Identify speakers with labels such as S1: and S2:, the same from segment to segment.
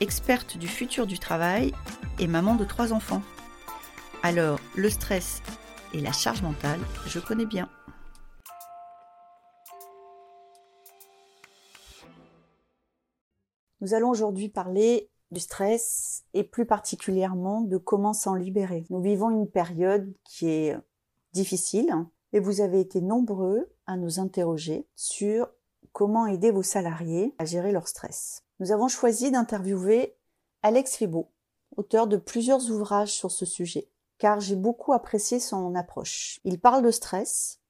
S1: experte du futur du travail et maman de trois enfants. Alors, le stress et la charge mentale, je connais bien. Nous allons aujourd'hui parler du stress et plus particulièrement de comment s'en libérer. Nous vivons une période qui est difficile et vous avez été nombreux à nous interroger sur comment aider vos salariés à gérer leur stress. Nous avons choisi d'interviewer Alex Febo, auteur de plusieurs ouvrages sur ce sujet, car j'ai beaucoup apprécié son approche. Il parle de stress,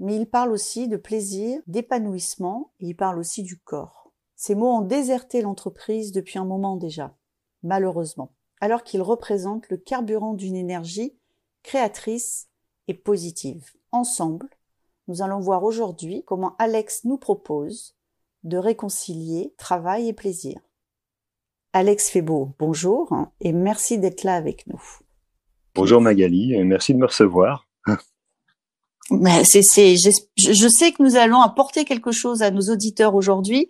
S1: mais il parle aussi de plaisir, d'épanouissement, et il parle aussi du corps. Ces mots ont déserté l'entreprise depuis un moment déjà, malheureusement, alors qu'ils représentent le carburant d'une énergie créatrice et positive. Ensemble, nous allons voir aujourd'hui comment Alex nous propose de réconcilier travail et plaisir. Alex Febo, bonjour et merci d'être là avec nous.
S2: Bonjour Magali, et merci de me recevoir.
S1: Mais c'est, je, sais que nous allons apporter quelque chose à nos auditeurs aujourd'hui.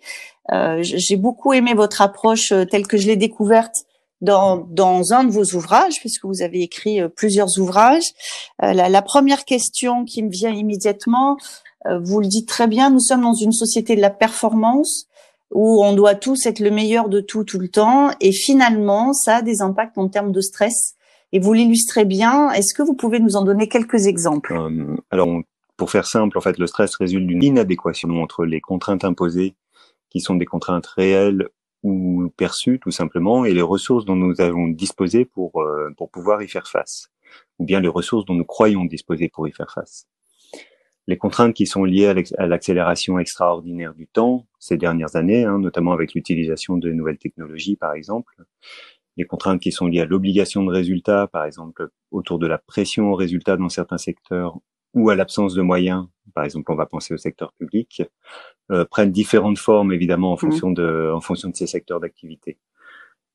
S1: Euh, j'ai beaucoup aimé votre approche euh, telle que je l'ai découverte dans, dans un de vos ouvrages, puisque vous avez écrit euh, plusieurs ouvrages. la, la, première question qui me vient immédiatement, vous le dites très bien, nous sommes dans une société de la performance où on doit tous être le meilleur de tout tout le temps. Et finalement ça a des impacts en termes de stress. Et vous l'illustrez bien. Est-ce que vous pouvez nous en donner quelques exemples?
S2: Euh, Alors pour faire simple, en fait, le stress résulte d'une inadéquation entre les contraintes imposées qui sont des contraintes réelles ou perçues tout simplement et les ressources dont nous avons disposé pour euh, pour pouvoir y faire face ou bien les ressources dont nous croyons disposer pour y faire face les contraintes qui sont liées à l'accélération extraordinaire du temps ces dernières années, hein, notamment avec l'utilisation de nouvelles technologies, par exemple, les contraintes qui sont liées à l'obligation de résultats, par exemple, autour de la pression au résultat dans certains secteurs ou à l'absence de moyens, par exemple, on va penser au secteur public, euh, prennent différentes formes évidemment en mmh. fonction de, en fonction de ces secteurs d'activité.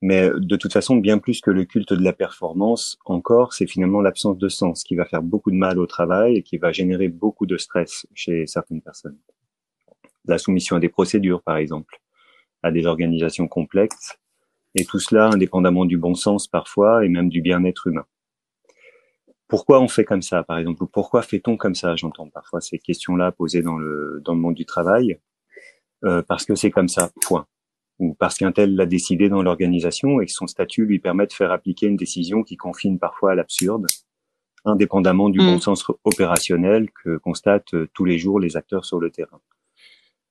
S2: Mais de toute façon, bien plus que le culte de la performance, encore, c'est finalement l'absence de sens qui va faire beaucoup de mal au travail et qui va générer beaucoup de stress chez certaines personnes. La soumission à des procédures, par exemple, à des organisations complexes, et tout cela indépendamment du bon sens parfois et même du bien-être humain. Pourquoi on fait comme ça, par exemple, ou pourquoi fait-on comme ça J'entends parfois ces questions-là posées dans le dans le monde du travail, euh, parce que c'est comme ça. Point ou parce qu'un tel l'a décidé dans l'organisation et que son statut lui permet de faire appliquer une décision qui confine parfois à l'absurde, indépendamment du bon mm. sens opérationnel que constatent euh, tous les jours les acteurs sur le terrain.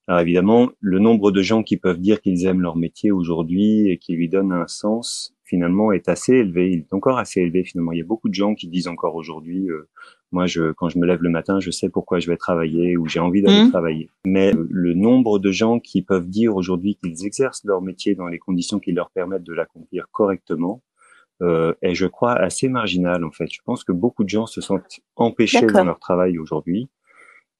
S2: Alors évidemment, le nombre de gens qui peuvent dire qu'ils aiment leur métier aujourd'hui et qui lui donnent un sens, finalement, est assez élevé. Il est encore assez élevé finalement. Il y a beaucoup de gens qui disent encore aujourd'hui, euh, moi, je, quand je me lève le matin, je sais pourquoi je vais travailler ou j'ai envie d'aller mmh. travailler. Mais le nombre de gens qui peuvent dire aujourd'hui qu'ils exercent leur métier dans les conditions qui leur permettent de l'accomplir correctement euh, est, je crois, assez marginal en fait. Je pense que beaucoup de gens se sentent empêchés dans leur travail aujourd'hui.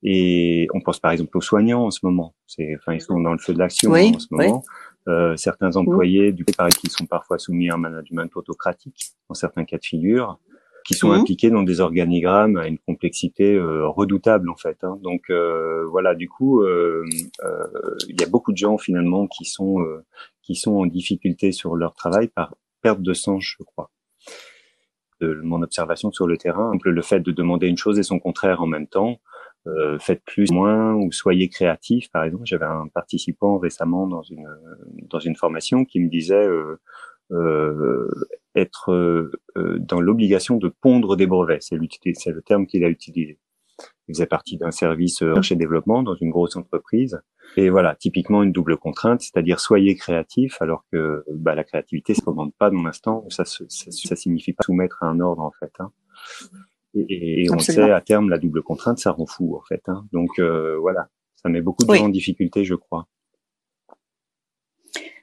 S2: Et on pense par exemple aux soignants en ce moment. C'est, enfin, ils sont dans le feu de l'action en ce moment. Euh, certains employés, du coup, paraît qu'ils sont parfois soumis à un management autocratique dans certains cas de figure qui sont mmh. impliqués dans des organigrammes à une complexité euh, redoutable en fait. Hein. Donc euh, voilà, du coup, euh, il y a beaucoup de gens finalement qui sont qui sont en difficulté sur leur travail par perte de sens, je crois. De mon observation sur le terrain, le fait de demander une chose et son contraire en même temps, euh, faites plus, moins ou soyez créatif. Par exemple, j'avais un participant récemment dans une dans une formation qui me disait euh, être euh, euh, dans l'obligation de pondre des brevets. C'est le terme qu'il a utilisé. Il faisait partie d'un service recherche et développement dans une grosse entreprise. Et voilà, typiquement une double contrainte, c'est-à-dire soyez créatif, alors que bah, la créativité se commande pas dans l'instant. Ça, ça, ça, signifie pas soumettre à un ordre en fait. Hein. Et, et on sait à terme la double contrainte, ça rend fou en fait. Hein. Donc euh, voilà, ça met beaucoup de gens en difficulté, je crois.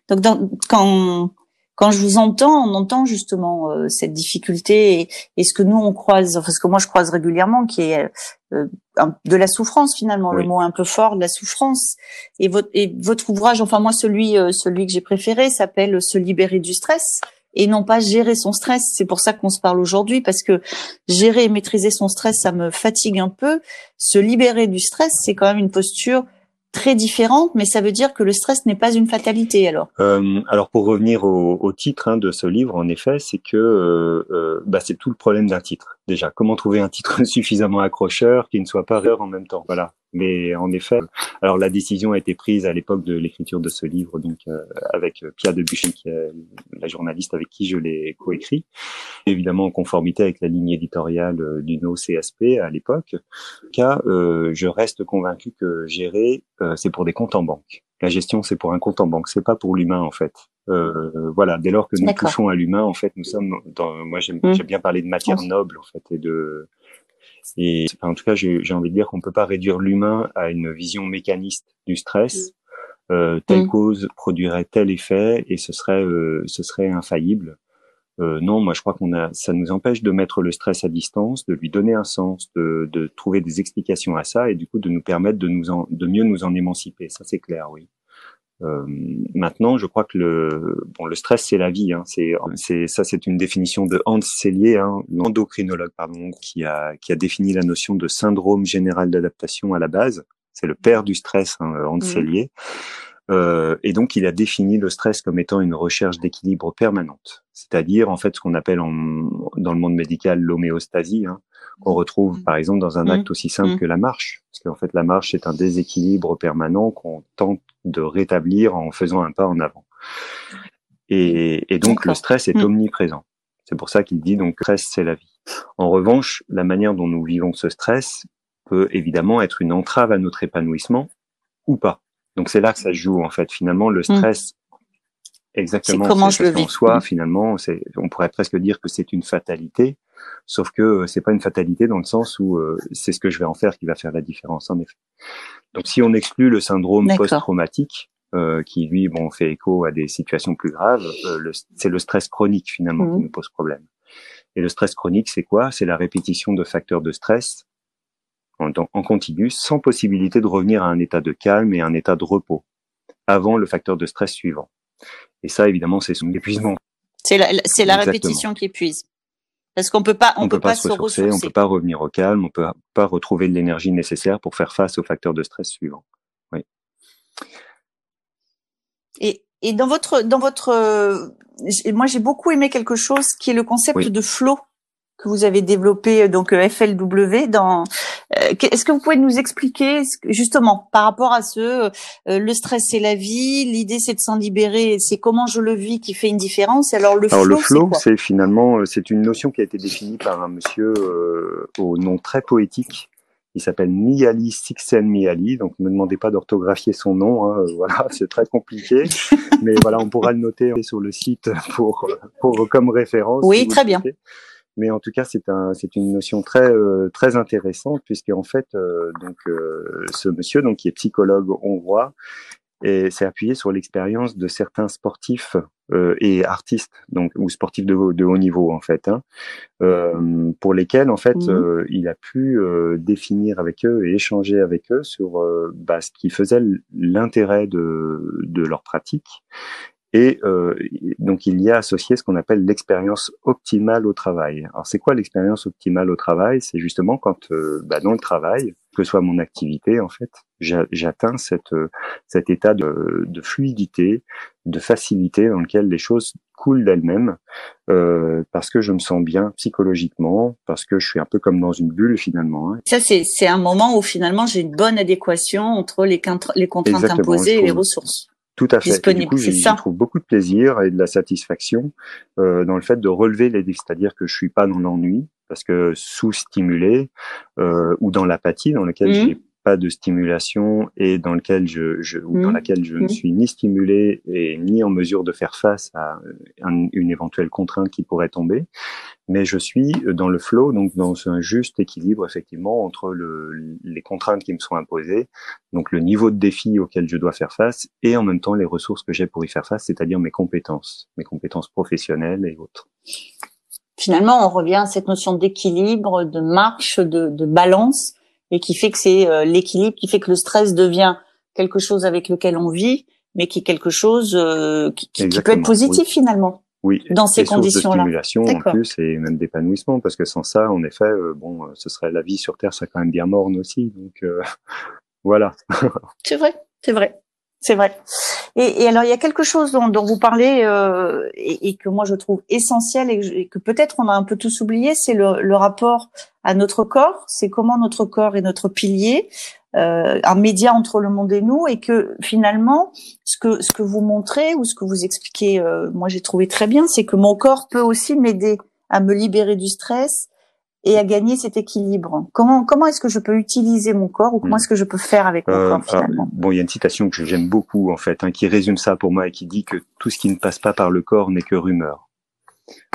S1: Donc dans, quand quand je vous entends, on entend justement euh, cette difficulté et, ce que nous on croise, enfin ce que moi je croise régulièrement, qui est euh, de la souffrance finalement, le mot un peu fort, de la souffrance. Et votre, et votre ouvrage, enfin moi celui euh, celui que j'ai préféré s'appelle Se libérer du stress et non pas gérer son stress. C'est pour ça qu'on se parle aujourd'hui parce que gérer et maîtriser son stress, ça me fatigue un peu. Se libérer du stress, c'est quand même une posture très différente, mais ça veut dire que le stress n'est pas une fatalité alors.
S2: Euh, alors pour revenir au, titre hein, de ce livre, en effet, c'est que euh, euh, bah, c'est tout le problème d'un titre. Déjà, comment trouver un titre suffisamment accrocheur qui ne soit pas rare en même temps. Voilà. Mais en effet, alors la décision a été prise à l'époque de l'écriture de ce livre, donc euh, avec Pierre Debuchy, qui est la journaliste avec qui je l'ai coécrit, évidemment en conformité avec la ligne éditoriale euh, du No CSP à l'époque. Car euh, je reste convaincu que gérer, c'est pour des comptes en banque. La gestion, c'est pour un compte en banque, c'est pas pour l'humain en fait. Euh, voilà, dès lors que nous touchons à l'humain, en fait, nous sommes dans. Moi, j'aime mmh. bien parler de matière noble, en fait, et de et en tout cas, j'ai envie de dire qu'on peut pas réduire l'humain à une vision mécaniste du stress. Mm. Euh, telle mm. cause produirait tel effet et ce serait euh, ce serait infaillible. Euh, non, moi je crois qu'on a, ça nous empêche de mettre le stress à distance, de lui donner un sens, de, de trouver des explications à ça et du coup de nous permettre de nous en, de mieux nous en émanciper. Ça c'est clair, oui. Euh, maintenant, je crois que le bon, le stress c'est la vie. Hein, c'est c'est ça, c'est une définition de Hans Selye, hein, l'endocrinologue pardon, qui a qui a défini la notion de syndrome général d'adaptation à la base. C'est le père du stress, hein, Hans mmh. Selye. Euh, et donc, il a défini le stress comme étant une recherche d'équilibre permanente, c'est-à-dire en fait ce qu'on appelle en, dans le monde médical l'homéostasie, hein, qu'on retrouve mmh. par exemple dans un acte mmh. aussi simple que la marche, parce qu'en fait la marche c'est un déséquilibre permanent qu'on tente de rétablir en faisant un pas en avant. Et, et donc le stress est omniprésent. C'est pour ça qu'il dit donc stress c'est la vie. En revanche, la manière dont nous vivons ce stress peut évidemment être une entrave à notre épanouissement ou pas. Donc c'est là que ça joue en fait. Finalement, le stress, exactement,
S1: comment je le
S2: vis. En soi, finalement, on pourrait presque dire que c'est une fatalité, sauf que euh, c'est pas une fatalité dans le sens où euh, c'est ce que je vais en faire qui va faire la différence en effet. Donc si on exclut le syndrome post-traumatique, euh, qui lui bon fait écho à des situations plus graves, euh, c'est le stress chronique finalement qui mmh. nous pose problème. Et le stress chronique, c'est quoi? C'est la répétition de facteurs de stress en, en continu, sans possibilité de revenir à un état de calme et un état de repos avant le facteur de stress suivant. Et ça, évidemment, c'est son épuisement.
S1: C'est la, c'est la répétition qui épuise. Parce qu'on peut pas, on, peut, pas, se ressourcer,
S2: on peut pas revenir au calme, on peut pas retrouver l'énergie nécessaire pour faire face aux facteurs de stress suivants. Oui.
S1: Et, et dans votre, dans votre, euh, moi j'ai beaucoup aimé quelque chose qui est le concept de flow que vous avez développé donc euh, FLW dans euh, est-ce que vous pouvez nous expliquer justement par rapport à ce le stress c'est la vie l'idée c'est de s'en libérer c'est comment je le vis qui fait une différence alors le
S2: alors
S1: flow,
S2: le flow c'est finalement c'est une notion qui a été définie par un monsieur au nom très poétique il s'appelle Miali Sixen Miali, donc ne me demandez pas d'orthographier son nom, hein, voilà, c'est très compliqué, mais voilà, on pourra le noter sur le site pour, pour comme référence.
S1: Oui, très bien.
S2: Mais en tout cas, c'est un, c'est une notion très euh, très intéressante puisque en fait, euh, donc euh, ce monsieur, donc qui est psychologue hongrois, et s'est appuyé sur l'expérience de certains sportifs et artistes, donc ou sportifs de, de haut niveau en fait, hein, pour lesquels en fait mmh. euh, il a pu définir avec eux et échanger avec eux sur bah, ce qui faisait l'intérêt de, de leur pratique. Et donc il y a associé ce qu'on appelle l'expérience optimale au travail. Alors c'est quoi l'expérience optimale au travail? C'est justement quand bah, dans le travail, que soit mon activité en fait, j'atteins cette, cet état de, de, fluidité, de facilité dans lequel les choses coulent d'elles-mêmes, euh, parce que je me sens bien psychologiquement, parce que je suis un peu comme dans une bulle finalement. Hein.
S1: Ça, c'est un moment où finalement j'ai une bonne adéquation entre les, les contraintes imposées et les ressources.
S2: Tout à fait. Et du coup, j'y trouve beaucoup de plaisir et de la satisfaction euh, dans le fait de relever les défis, c'est-à-dire que je suis pas dans l'ennui, parce que sous-stimulé, euh, ou dans l'apathie, dans lequel mmh. j'ai pas de stimulation et dans lequel je, je ou dans
S1: Mmh.
S2: laquelle je ne
S1: Mmh.
S2: suis ni stimulé et ni en mesure de faire face à un- une éventuelle contrainte qui pourrait tomber, mais je suis dans le flow, donc dans un juste équilibre effectivement entre le, les contraintes qui me sont imposées, donc le niveau de défi auquel je dois faire face, et en même temps les ressources que j'ai pour y faire face, c'est-à-dire mes compétences, mes compétences professionnelles et autres.
S1: Finalement, on revient à cette notion d'équilibre, de marche, de, de balance, et qui fait que c'est euh, l'équilibre qui fait que le stress devient quelque chose avec lequel on vit, mais qui est quelque chose euh, qui, qui- qui peut être positif finalement
S2: Oui,
S1: dans ces
S2: source de
S1: conditions-là.
S2: stimulation en plus et même d'épanouissement parce que sans ça, en effet, euh, bon, euh, ce serait la vie sur Terre serait quand même bien morne aussi. Donc euh, voilà.
S1: C'est vrai, c'est vrai, c'est vrai. Et, et alors, il y a quelque chose dont, dont vous parlez euh, et, et que moi je trouve essentiel et que, peut-être on a un peu tous oublié, c'est le, le rapport à notre corps. C'est comment notre corps est notre pilier, euh, un média entre le monde et nous, et que finalement, ce que ce que vous montrez ou ce que vous expliquez, euh, moi j'ai trouvé très bien, c'est que mon corps peut aussi m'aider à me libérer du stress et à gagner cet équilibre. Comment comment est-ce que je peux utiliser mon corps ou comment
S2: Mm.
S1: est-ce que je peux faire avec mon
S2: Euh,
S1: corps
S2: alors,
S1: finalement?
S2: bon, il y a une citation que j'aime beaucoup en fait, hein, qui résume ça pour moi et qui dit que tout ce qui ne passe pas par le corps n'est que rumeur.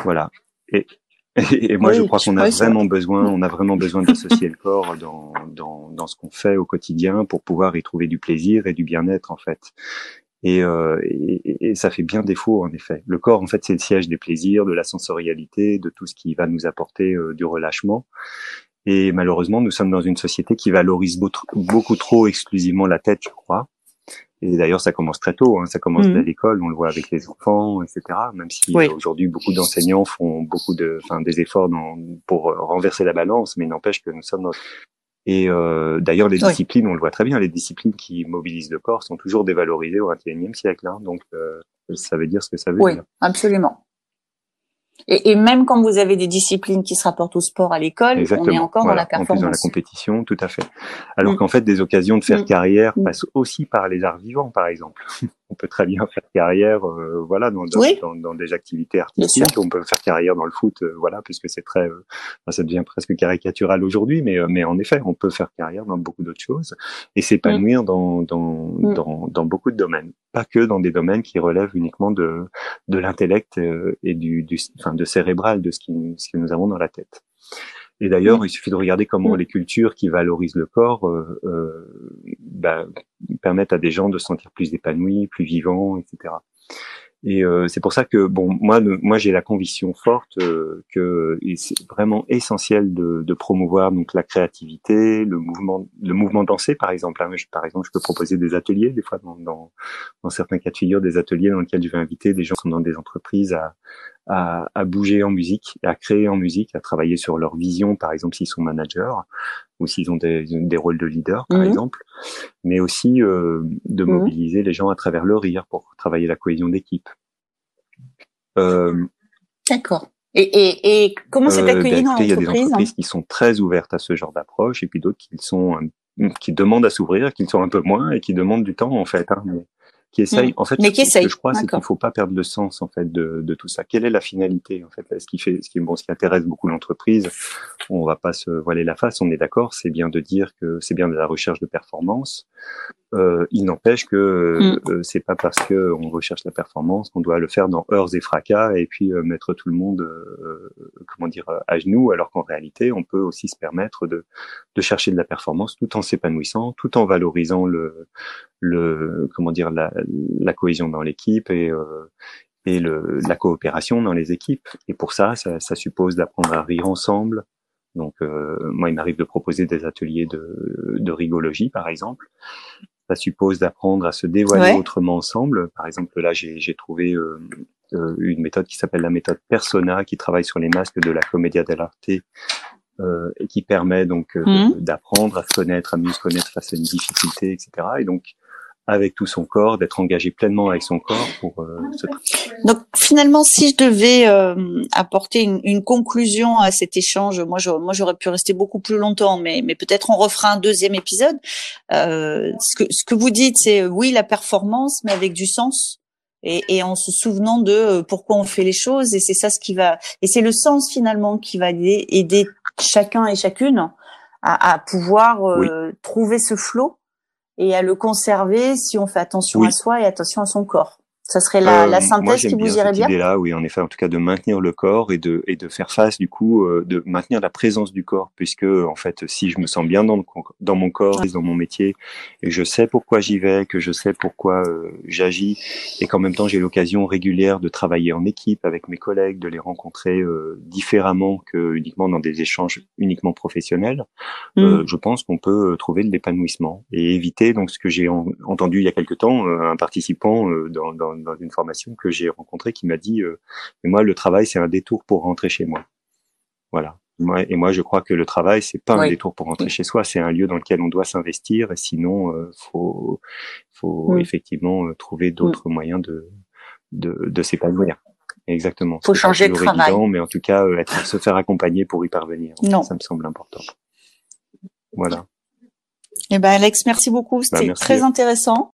S2: Voilà. Et, et, et moi,
S1: Oui,
S2: je crois qu'on a
S1: ça-
S2: vraiment besoin, on a vraiment besoin d'associer le corps dans, dans, dans ce qu'on fait au quotidien pour pouvoir y trouver du plaisir et du bien-être en fait. Et, euh, et, et- ça fait bien défaut en effet. Le corps, en fait, c'est le siège des plaisirs, de la sensorialité, de tout ce qui va nous apporter euh, du relâchement. Et malheureusement, nous sommes dans une société qui valorise beaucoup, trop exclusivement la tête, je crois. Et d'ailleurs, ça commence très tôt. Hein, ça commence
S1: Mhm.
S2: dès l'école, on le voit avec les enfants, etc. Même si
S1: Oui.
S2: euh, aujourd'hui beaucoup d'enseignants font beaucoup de, enfin, des efforts dans, pour euh, renverser la balance, mais n'empêche que nous sommes dans et euh, d'ailleurs, les
S1: Oui.
S2: disciplines, on le voit très bien, les disciplines qui mobilisent le corps sont toujours dévalorisées au XXIe siècle. Hein, donc, euh, ça veut dire ce que ça veut
S1: Oui,
S2: dire.
S1: absolument. Et, et même quand vous avez des disciplines qui se rapportent au sport à l'école, on est encore
S2: Voilà.
S1: dans la
S2: En plus, dans la
S1: performance.
S2: compétition, tout à fait. Alors
S1: Mm.
S2: qu'en fait, des occasions de faire
S1: Mm.
S2: carrière
S1: Mm.
S2: passent aussi par les arts vivants, par exemple. on peut très bien faire carrière, euh, voilà, dans, dans,
S1: Oui.
S2: dans, dans des activités artistiques. On peut faire carrière dans le foot, euh, voilà, puisque c'est très, euh, ça devient presque caricatural aujourd'hui, mais, euh, mais en effet, on peut faire carrière dans beaucoup d'autres choses et s'épanouir dans, dans,
S1: Mm.
S2: dans, dans beaucoup de domaines, pas que dans des domaines qui relèvent uniquement de, de l'intellect euh, et du, du, enfin, de cérébral, de ce qui, ce que nous avons dans la tête. Et d'ailleurs, il suffit de regarder comment
S1: Mm.
S2: les cultures qui valorisent le corps euh, euh, bah, permettent à des gens de se sentir plus épanouis, plus vivants, etc. Et euh, c'est pour ça que bon, moi, le- moi, j'ai la conviction forte euh, que c'est vraiment essentiel de, de promouvoir donc la créativité, le mouvement, le mouvement dansé, par exemple. hein. Je- par exemple, je peux proposer des ateliers, des fois dans, dans, dans certains cas de figure, des ateliers dans lesquels je vais inviter des gens qui sont dans des entreprises à, à, à bouger en musique, à créer en musique, à travailler sur leur vision, par exemple s'ils sont managers ou s'ils ont des, des rôles de leader, par
S1: Mhm.
S2: exemple, mais aussi euh, de
S1: Mhm.
S2: mobiliser les gens à travers le rire pour travailler la cohésion d'équipe. Euh,
S1: D'accord. Et, et, et comment c'est
S2: euh,
S1: accueilli
S2: bah,
S1: dans
S2: écoutez, il y a des
S1: l'entreprise hein
S2: entreprises qui sont très ouvertes à ce genre d'approche et puis d'autres qui sont qui demandent à s'ouvrir, qui le sont un peu moins et qui demandent du temps en fait. Hein, mais qui essayent. En fait,
S1: Mm. Mais qui
S2: ce que je crois, c'est qu'il faut pas perdre le sens en fait de, de tout ça. Quelle est la finalité en fait Ce qui fait, ce qui bon, ce qui intéresse beaucoup l'entreprise, on va pas se voiler la face. On est d'accord, c'est bien de dire que c'est bien de la recherche de performance. Euh, il n'empêche que
S1: Mm.
S2: euh, c'est pas parce que on recherche la performance qu'on doit le faire dans heures et fracas et puis euh, mettre tout le monde, euh, comment dire, à genoux, alors qu'en réalité, on peut aussi se permettre de, de chercher de la performance tout en s'épanouissant, tout en valorisant le, le, comment dire, la, la cohésion dans l'équipe et euh, et le, la coopération dans les équipes. Et pour ça, ça, ça suppose d'apprendre à rire ensemble. Donc, euh, moi, il m'arrive de proposer des ateliers de, de rigologie, par exemple. Ça suppose d'apprendre à se dévoiler
S1: Ouais.
S2: autrement ensemble. Par exemple, là, j'ai trouvé euh, euh, une méthode qui s'appelle la méthode Persona, qui travaille sur les masques de la commedia dell'arte euh, et qui permet donc euh,
S1: Mhm.
S2: d'apprendre à se connaître, à mieux se connaître face à une difficulté, etc. Et donc, avec tout son corps, d'être engagé pleinement avec son corps pour euh, se
S1: Donc finalement, si je devais euh, apporter une, une conclusion à cet échange, moi, je- moi j'aurais pu rester beaucoup plus longtemps, mais, mais peut-être on refera un deuxième épisode. Euh, ce, que, ce que vous dites, c'est euh, oui la performance, mais avec du sens et, et en se souvenant de euh, pourquoi on fait les choses. Et c'est ça ce qui va, et c'est le sens finalement qui va aider, aider chacun et chacune à, pouvoir trouver ce flot et à le conserver si on fait attention à soi et attention à son corps. Ça serait la, la euh, synthèse qui vous irait bien?
S2: là, oui, en effet, en tout cas, de maintenir le corps et de et de faire face, du coup, euh, de maintenir la présence du corps, puisque en fait, si je me sens bien dans dans mon corps, dans mon métier, et je sais pourquoi j'y vais, que je sais pourquoi euh, j'agis, et qu'en même temps j'ai l'occasion régulière de travailler en équipe avec mes collègues, de les rencontrer différemment que uniquement dans des échanges uniquement professionnels, mmh. je pense qu'on peut trouver de l'épanouissement et éviter donc ce que j'ai entendu il y a quelque temps, un participant dans, dans dans, une formation que j'ai rencontrée qui m'a dit euh, mais moi le travail c'est un détour pour rentrer chez moi. Voilà. et moi je crois que le travail c'est pas un détour pour rentrer chez soi, c'est un lieu dans lequel on doit s'investir et sinon euh, faut faut effectivement euh, trouver d'autres moyens de de, de s'épanouir. Exactement.
S1: Faut changer de travail.
S2: mais en tout cas, être, se faire accompagner pour y parvenir. Non. Ça me semble important. Voilà.
S1: Eh ben Alex, merci beaucoup. Bah, C'était très intéressant.